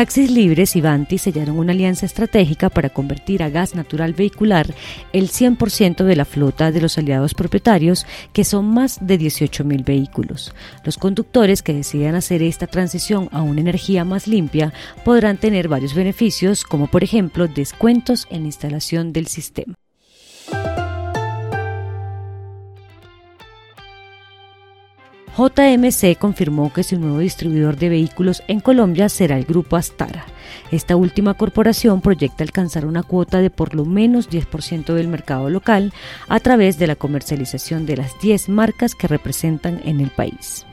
Taxis Libres y Banti sellaron una alianza estratégica para convertir a gas natural vehicular el 100% de la flota de los aliados propietarios, que son más de 18.000 vehículos. Los conductores que decidan hacer esta transición a una energía más limpia podrán tener varios beneficios, como por ejemplo descuentos en la instalación del sistema. JMC confirmó que su nuevo distribuidor de vehículos en Colombia será el grupo Astara. Esta última corporación proyecta alcanzar una cuota de por lo menos 10% del mercado local a través de la comercialización de las 10 marcas que representan en el país.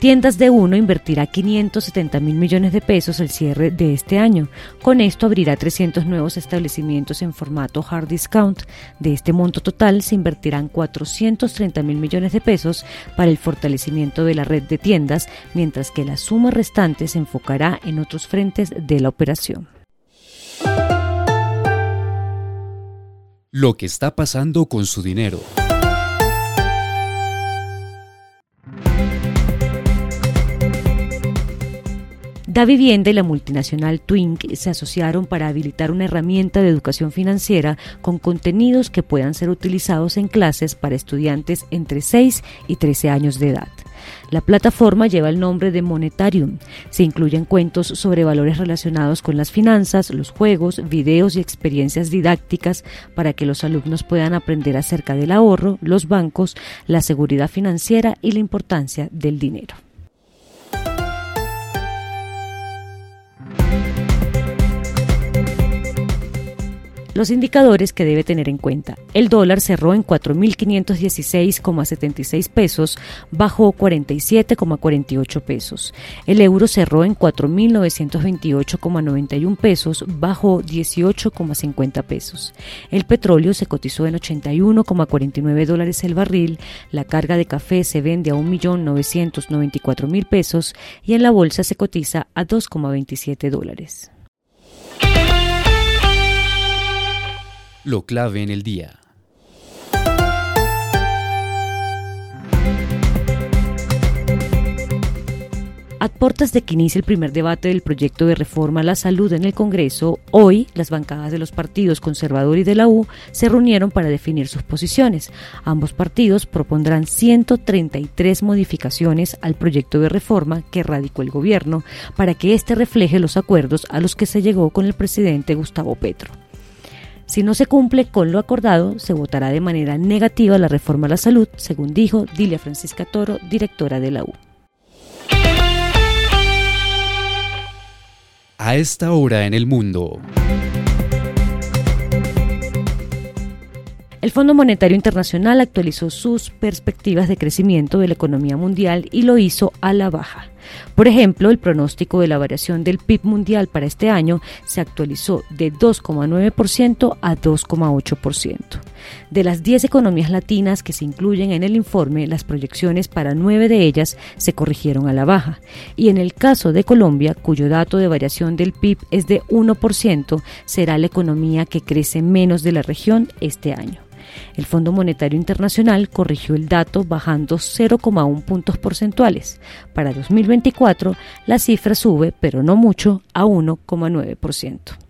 Tiendas de Uno invertirá 570 mil millones de pesos al cierre de este año. Con esto abrirá 300 nuevos establecimientos en formato hard discount. De este monto total se invertirán 430 mil millones de pesos para el fortalecimiento de la red de tiendas, mientras que la suma restante se enfocará en otros frentes de la operación. Lo que está pasando con su dinero. Da Vivienda y la multinacional Twink se asociaron para habilitar una herramienta de educación financiera con contenidos que puedan ser utilizados en clases para estudiantes entre 6 y 13 años de edad. La plataforma lleva el nombre de Monetarium. Se incluyen cuentos sobre valores relacionados con las finanzas, los juegos, videos y experiencias didácticas para que los alumnos puedan aprender acerca del ahorro, los bancos, la seguridad financiera y la importancia del dinero. Los indicadores que debe tener en cuenta. El dólar cerró en 4.516,76 pesos, bajó 47,48 pesos. El euro cerró en 4.928,91 pesos, bajó 18,50 pesos. El petróleo se cotizó en 81,49 dólares el barril. La carga de café se vende a 1.994.000 pesos y en la bolsa se cotiza a 2,27 dólares. Lo clave en el día. A puertas de que inicie el primer debate del proyecto de reforma a la salud en el Congreso, hoy las bancadas de los partidos conservador y de la U se reunieron para definir sus posiciones. Ambos partidos propondrán 133 modificaciones al proyecto de reforma que radicó el gobierno para que éste refleje los acuerdos a los que se llegó con el presidente Gustavo Petro. Si no se cumple con lo acordado, se votará de manera negativa la reforma a la salud, según dijo Dilia Francisca Toro, directora de la U. A esta hora en el mundo. El Fondo Monetario Internacional actualizó sus perspectivas de crecimiento de la economía mundial y lo hizo a la baja. Por ejemplo, el pronóstico de la variación del PIB mundial para este año se actualizó de 2,9% a 2,8%. De las 10 economías latinas que se incluyen en el informe, las proyecciones para nueve de ellas se corrigieron a la baja. Y en el caso de Colombia, cuyo dato de variación del PIB es de 1%, será la economía que crece menos de la región este año. El Fondo Monetario Internacional corrigió el dato bajando 0,1 puntos porcentuales. Para 2024 la cifra sube, pero no mucho, a 1,9%.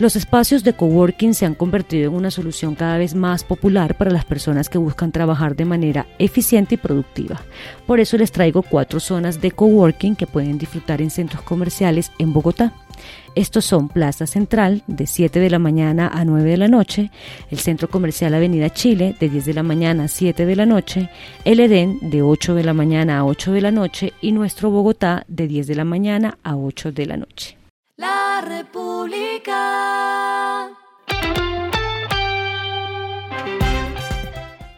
Los espacios de coworking se han convertido en una solución cada vez más popular para las personas que buscan trabajar de manera eficiente y productiva. Por eso les traigo cuatro zonas de coworking que pueden disfrutar en centros comerciales en Bogotá. Estos son Plaza Central de 7 de la mañana a 9 de la noche, el Centro Comercial Avenida Chile de 10 de la mañana a 7 de la noche, el Edén de 8 de la mañana a 8 de la noche y nuestro Bogotá de 10 de la mañana a 8 de la noche la República.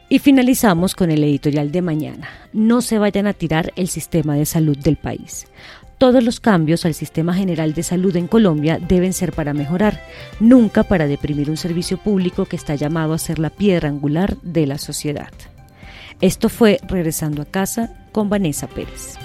Y finalizamos con el editorial de mañana. No se vayan a tirar el sistema de salud del país. Todos los cambios al sistema general de salud en Colombia deben ser para mejorar, nunca para deprimir un servicio público que está llamado a ser la piedra angular de la sociedad. Esto fue Regresando a casa con Vanessa Pérez.